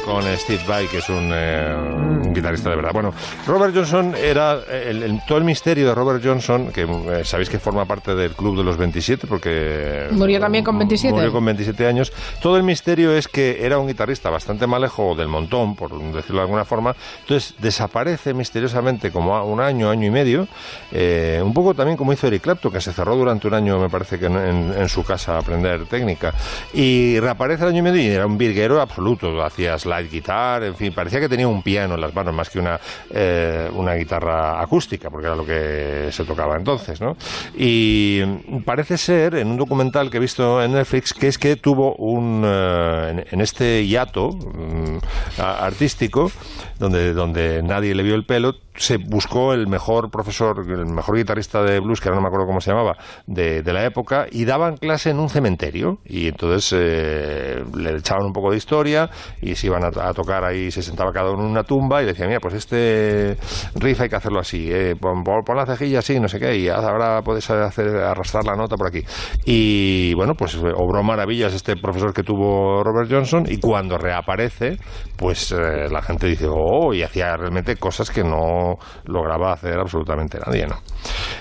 Con Steve Vai, que es un, eh, un guitarrista de verdad. Bueno, Robert Johnson era. El, el- todo el misterio de Robert Johnson, que eh, sabéis que forma parte del Club de los 27, porque. Murió también con 27. Murió con 27 años. Todo el misterio es que era un guitarrista bastante malejo del montón, por decirlo de alguna forma. Entonces desaparece misteriosamente como a un año, año y medio. eh, un poco también como hizo Eric Clapton, que se cerró durante un año, me parece que en, en- en su casa a aprender técnica. Y reaparece el año y medio y era un virguero absoluto. Hacía slide guitar, en fin, parecía que tenía un piano en las manos más que una, eh, una guitarra acústica, porque era lo que se tocaba entonces, ¿no? Y parece ser, en un documental que he visto en Netflix, que es que tuvo un. eh, en, en este hiato mm, artístico, donde, donde nadie le vio el pelo, se buscó el mejor profesor, el mejor guitarrista de blues, que ahora no me acuerdo cómo se llamaba, de, de la época, y daban clase en un cementerio. Y entonces eh, le echaban un poco de historia y se iban a, a tocar ahí, se sentaba cada uno en una tumba y decía, mira, pues este riff hay que hacerlo así, eh, pon, pon- la cejilla así, no sé qué, y ahora puedes hacer, arrastrar la nota por aquí. Y bueno, pues obró maravillas este profesor que tuvo Robert Johnson y cuando reaparece, pues eh, la gente dice, oh, y hacía realmente cosas que no lograba hacer absolutamente nadie, ¿no?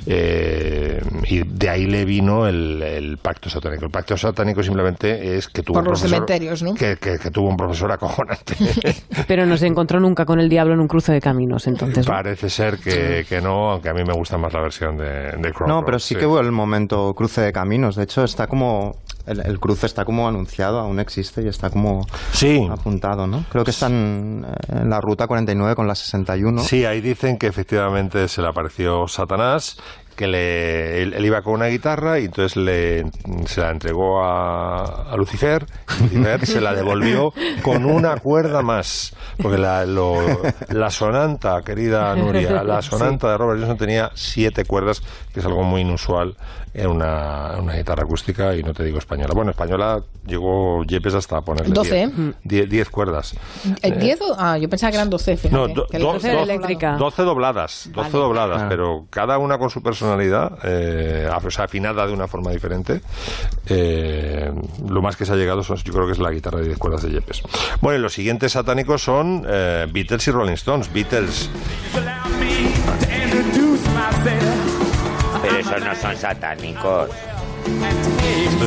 Eh, y de ahí le vino el, el pacto satánico. El pacto satánico simplemente es que tuvo Por un los profesor cementerios, ¿no? que, que- que tuvo un profesor acojonante. *laughs* Pero no se encontró nunca con el diablo en un cruce de caminos, entonces. Parece ser que, que no, aunque a mí me gusta más la versión de, de Crossroads, No, pero sí, que hubo el momento cruce de caminos. De hecho, está como. El, el cruce está como anunciado, aún existe y está como apuntado, ¿no? Creo que están eh, en la ruta 49 con la 61. Sí, ahí dicen que efectivamente se le apareció Satanás que le, él, él iba con una guitarra y entonces le, se la entregó a, a Lucifer. y Lucifer se la devolvió con una cuerda más. Porque la, lo- la sonanta, querida Nuria, la sonanta de Robert Johnson tenía siete cuerdas, que es algo muy inusual en una, una guitarra acústica y no te digo española. Bueno, española llegó Yepes hasta ponerle 12. diez- diez- diez cuerdas. ¿Eh, ¿Diez o- Ah, yo pensaba que eran 12, fíjate. No, do- que do- el 12 era do- eléctrica. 12 dobladas, 12 Vale. dobladas, Ah. pero cada una con su personalidad, eh, o sea, afinada de una forma diferente. Eh, lo más que se ha llegado son, yo creo que es la guitarra de 10 cuerdas de Yepes. Bueno, y los siguientes satánicos son eh, Beatles y Rolling Stones. Beatles, Pero esos no son satánicos.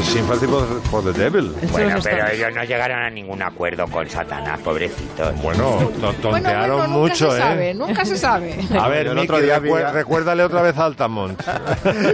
Sympathy for, for the Devil. Bueno, pero ellos no llegaron a ningún acuerdo con Satanás, pobrecitos. Bueno, to- Bueno, tontearon bueno, nunca mucho, se ¿eh? sabe, nunca se sabe. *laughs* A ver, el otro día recuer- recuérdale otra vez a Altamont.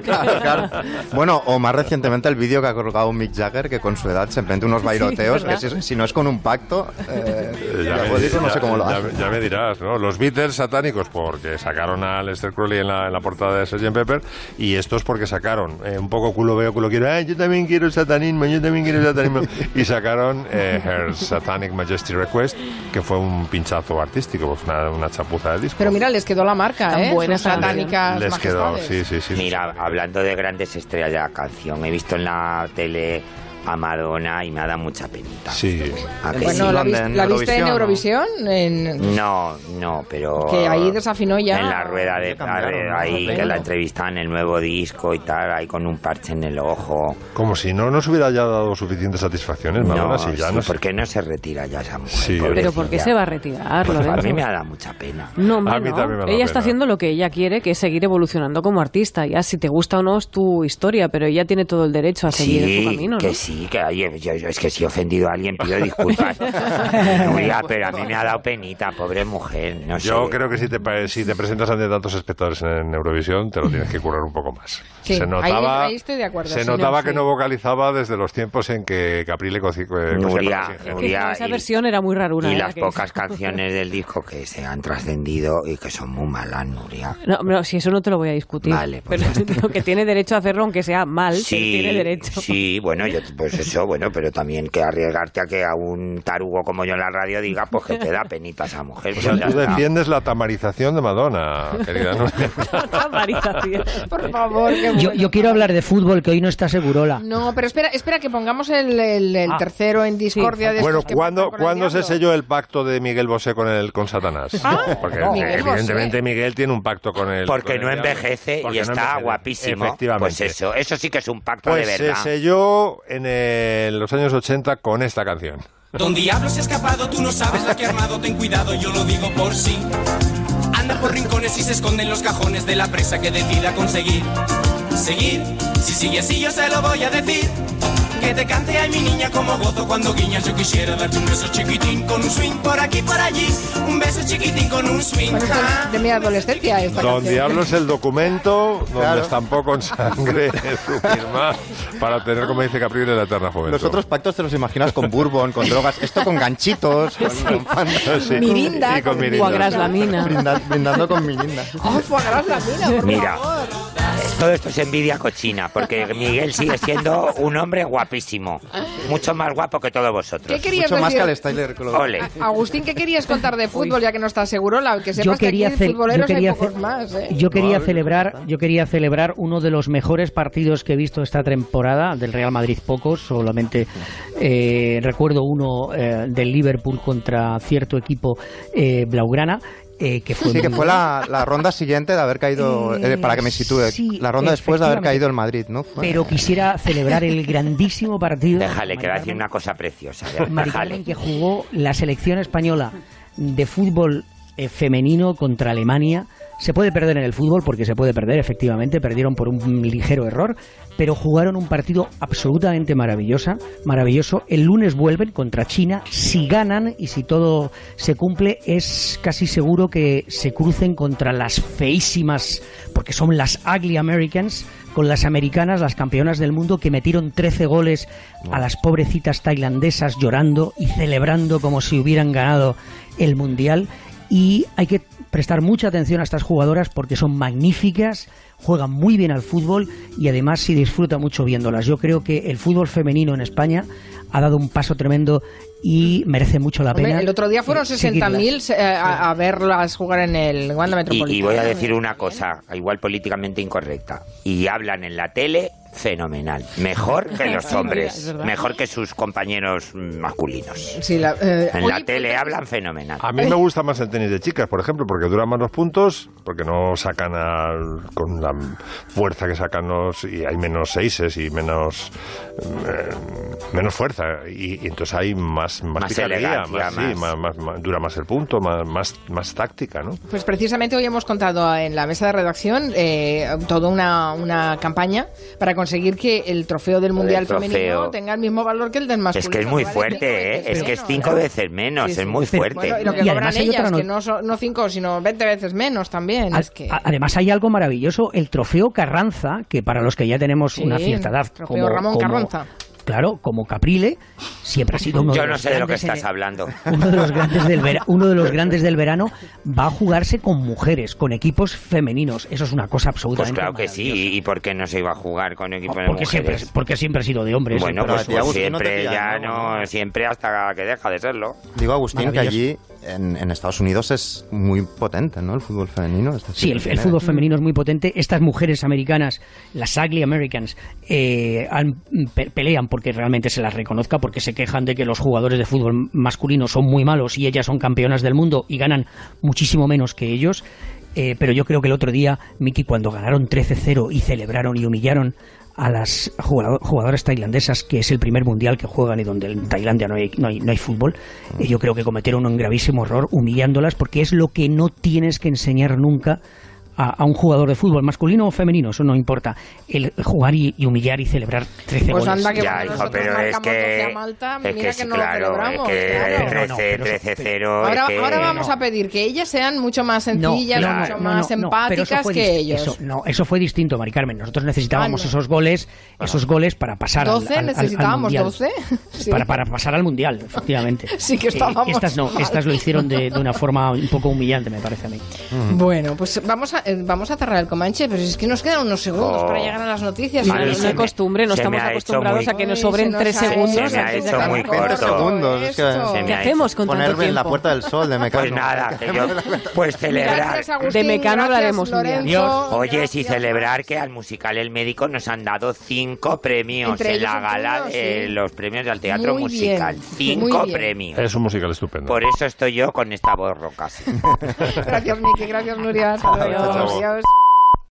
Claro, *laughs* claro. Bueno, o más recientemente el vídeo que ha colgado Mick Jagger, que con su edad se emprende unos *laughs* bailoteos, que ¿verdad? si, si no es con un pacto, eh, ya, me, no ya- sé cómo lo ya- hace. ya me dirás, ¿no? Los Beatles satánicos porque sacaron a Lester Crowley en la, en la portada de Sgt. Pepper y estos porque sacaron eh, un poco culo veo, culo quiero, "Ay, yo también quiero satanismo, yo también quiero satanismo *laughs* y sacaron eh, Her Satanic Majesty Request que fue un pinchazo artístico, pues una, una chapuza de disco. Pero mira, les quedó la marca, Tan ¿eh? buena Sus esa satánicas Les quedó, majestades. sí, sí, sí. Mira, hablando de grandes estrellas de la canción, he visto en la tele a Madonna y me ha dado mucha penita. Sí. ¿A que Bueno, sí? ¿la, vis- ¿Dónde? ¿En la viste en Eurovisión? En- No, no, pero... Que ahí desafinó ya. En la rueda de ahí, que la entrevistan en el nuevo disco y tal, ahí con un parche en el ojo. Como si no nos hubiera ya dado suficientes satisfacciones, Madonna, No, si ya sí, no. ¿por qué no se retira ya esa mujer? Sí. Pero ¿por qué se va a retirar, Pues a mí me ha dado mucha pena. No, hombre, A mí no. también me da Ella pena. está haciendo lo que ella quiere, que es seguir evolucionando como artista. Ya si te gusta o no es tu historia, pero ella tiene todo el derecho a seguir en su camino, ¿no? que sí, que oye, yo, yo- es que si he ofendido a alguien pido disculpas. *laughs* Nuria, pero a mí me ha dado penita, pobre mujer. No sé. Yo creo que si te, si te presentas ante tantos espectadores en Eurovisión, te lo tienes que curar un poco más. Sí, se notaba, ahí estoy de acuerdo, Se sí, notaba no, que sí. no vocalizaba desde los tiempos en que Caprile eh, Nuria. Nuria, esa y- versión era muy raruna. y ¿eh? las pocas *laughs* canciones del disco que se han trascendido y que son muy malas, Nuria. No, no, si eso no te lo voy a discutir. Vale, pues pero *laughs* que tiene derecho a hacerlo aunque sea mal, pero tiene derecho. sí, bueno, yo, pues *laughs* eso, bueno, pero también que arriesgarte a que a un tarugo como yo en la radio diga, pues que te da penita esa mujer. O sea, pues ya tú está. defiendes la tamarización de Madonna, querida Nuria. *laughs* Tamarización. Por favor, qué Yo, bueno. yo quiero hablar de fútbol, que hoy no está Segurola. No, pero espera, espera que pongamos el, el- el Ah. tercero en discordia de Bueno, ¿cuándo, ¿cuándo se selló el pacto de Miguel Bosé con, el, con Satanás? Ah, Porque no, Miguel evidentemente Bosé. Miguel tiene un pacto con él. Porque no envejece y está guapísimo. Efectivamente. Pues eso, eso sí que es un pacto Pues de se verdad. selló en los años 80 con esta canción. Don Diablo se ha escapado, tú no sabes la que ha armado, ten cuidado, yo lo digo por sí. Anda por rincones y se esconde en los cajones de la presa que decida conseguir. Seguir, si sigue así yo se lo voy a decir. Que te cante ay mi niña como gozo cuando guiñas Yo quisiera darte un beso chiquitín con un swing por aquí por allí Un beso chiquitín con un swing Bueno, es de mi adolescencia esta Don canción. Diablo es el documento donde Claro. estampó con sangre *laughs* su firma para obtener, como dice Caprile, la eterna juventud. Los otros pactos te los imaginas con bourbon, con drogas, esto con ganchitos, con, con Sí. Mirinda, Y con con mirinda. Foie gras la mina. brinda- brindando con mirinda. Oh, foie gras la mina, por Mira, favor. Todo esto es envidia cochina, porque Miguel sigue siendo un hombre guapísimo. Mucho más guapo que todos vosotros. ¿Qué querías Mucho más que decir? al Styler. que Ole. Agustín, ¿qué querías contar de fútbol, ya que no estás seguro? La, que Yo sepas que quería, aquí cel- futboleros yo quería hay pocos más, ¿eh? yo quería celebrar yo quería celebrar uno de los mejores partidos que he visto esta temporada del Real Madrid pocos solamente eh, recuerdo uno eh, del Liverpool contra cierto equipo eh, blaugrana eh, que fue Sí, que fue la, la ronda siguiente de haber caído, Eh, eh, para que me sitúe, sí, la ronda después de haber caído el Madrid, ¿no? Fue- pero quisiera celebrar el grandísimo partido Déjale, que va a decir una cosa preciosa. Déjale. Que jugó la selección española de fútbol eh, femenino contra Alemania. Se puede perder en el fútbol porque se puede perder, efectivamente, perdieron por un ligero error, pero jugaron un partido absolutamente maravillosa, maravilloso. El lunes vuelven contra China. Si ganan y si todo se cumple, es casi seguro que se crucen contra las feísimas, porque son las Ugly Americans, con las americanas, las campeonas del mundo, que metieron 13 goles a las pobrecitas tailandesas llorando y celebrando como si hubieran ganado el Mundial. y hay que prestar mucha atención a estas jugadoras porque son magníficas, juegan muy bien al fútbol y además se disfruta mucho viéndolas. Yo creo que el fútbol femenino en España ha dado un paso tremendo y merece mucho la Hombre, pena. el otro día fueron eh, seguirlas. 60.000 eh, a, a verlas jugar en el Wanda Y, Metropolitano. y voy a decir una cosa, igual políticamente incorrecta. Y hablan en la tele fenomenal. Mejor que *laughs* los Es hombres. Mejor que sus compañeros masculinos. Sí, la- eh, En oye, la tele hablan fenomenal. A mí me gusta más el tenis de chicas, por ejemplo, porque duran más los puntos, porque no sacan al- con la fuerza que sacan los... y hay menos seises y menos eh, menos fuerza. Y, y entonces hay más, más, Más picardía, más, sí, más- más- más- más- dura más el punto, más, más, más táctica, ¿no? Pues precisamente hoy hemos contado en la mesa de redacción eh, toda una, una campaña para conseguir que el trofeo del Mundial trofeo. Femenino tenga el mismo valor que el del masculino. Es que es muy Vale, fuerte, ¿eh? Es que es menos, cinco ¿no? veces menos, Sí, sí. es muy fuerte. Bueno, y lo que Y cobran además hay otra ellas, no- que no, son- no cinco, sino 20 veces menos también. Al- es que... Además hay algo maravilloso, el trofeo Carranza, que para los que ya tenemos Sí, una cierta edad, trofeo Ramón Carranza. Claro, como Caprile, siempre ha sido uno Yo de no los sé de lo que estás el- hablando. uno de los grandes del vera- uno de los *laughs* grandes del verano va a jugarse con mujeres, con equipos femeninos. Eso es una cosa Pues absolutamente claro que sí. ¿Y por qué no se iba a jugar con equipos de porque siempre, porque siempre ha sido de hombres. Bueno, pues, pues no siempre pillan, ya ¿no? no, siempre hasta que deja de serlo. Digo, Agustín, que allí en, en Estados Unidos es muy potente, ¿no? El fútbol femenino. Es decir, Sí, el, fútbol femenino es muy potente. Estas mujeres americanas, las ugly Americans, eh, han- pe- pelean porque realmente se las reconozca, porque se quejan de que los jugadores de fútbol masculino son muy malos y ellas son campeonas del mundo y ganan muchísimo menos que ellos. Eh, pero yo creo que el otro día, Miki, cuando ganaron 13-0 y celebraron y humillaron a las jugado- jugadoras tailandesas, que es el primer mundial que juegan y donde en Tailandia no hay, no hay, no hay fútbol, yo creo que cometieron un gravísimo error humillándolas porque es lo que no tienes que enseñar nunca a, a un jugador de fútbol, masculino o femenino, eso no importa. El jugar y, y humillar y celebrar 13 Pues goles. anda que Ya, cuando hijo, pero es marcamos 12 que, a Malta, es mira que que sí, no lo claro, es que claro. 13, 13-0 Ahora, que... ahora vamos a pedir que ellas sean mucho más No, sencillas, no, mucho no, más no, no, empáticas que ellos. Eso, no, eso fue distinto, Mari Carmen. Nosotros necesitábamos Ah, no. esos goles, esos goles para pasar al- 12 al, al- al necesitábamos, mundial. 12. *laughs* Sí. Para, para pasar al mundial, efectivamente. *laughs* Sí que Eh, estábamos estas no, mal. estas lo hicieron de, de una forma un poco humillante, me parece a mí. Bueno, pues vamos a, eh, vamos a cerrar el Comanche, pero es que nos quedan unos segundos Oh. para llegar a las noticias. No, hay me- costumbre, no estamos acostumbrados muy- a que nos sobren se nos tres segundos. se me ha hecho muy con 20 corto. segundos. Es que Esto. Se me ¿Qué ha hacemos con ponerme tanto en la tiempo? puerta del sol de Mecano. Pues nada, *laughs* que yo, pues celebrar. Gracias, Agustín, De Mecano hablaremos un día. Lorenzo, Oye, sí gracias. celebrar que al musical El Médico nos han dado cinco premios Entre en la gala, sí. eh, los premios del teatro Muy musical. bien, Cinco premios. Es un musical estupendo. Por eso estoy yo con esta voz roca. *laughs* Gracias, Miki, gracias, Nuria. Hasta luego. Dios.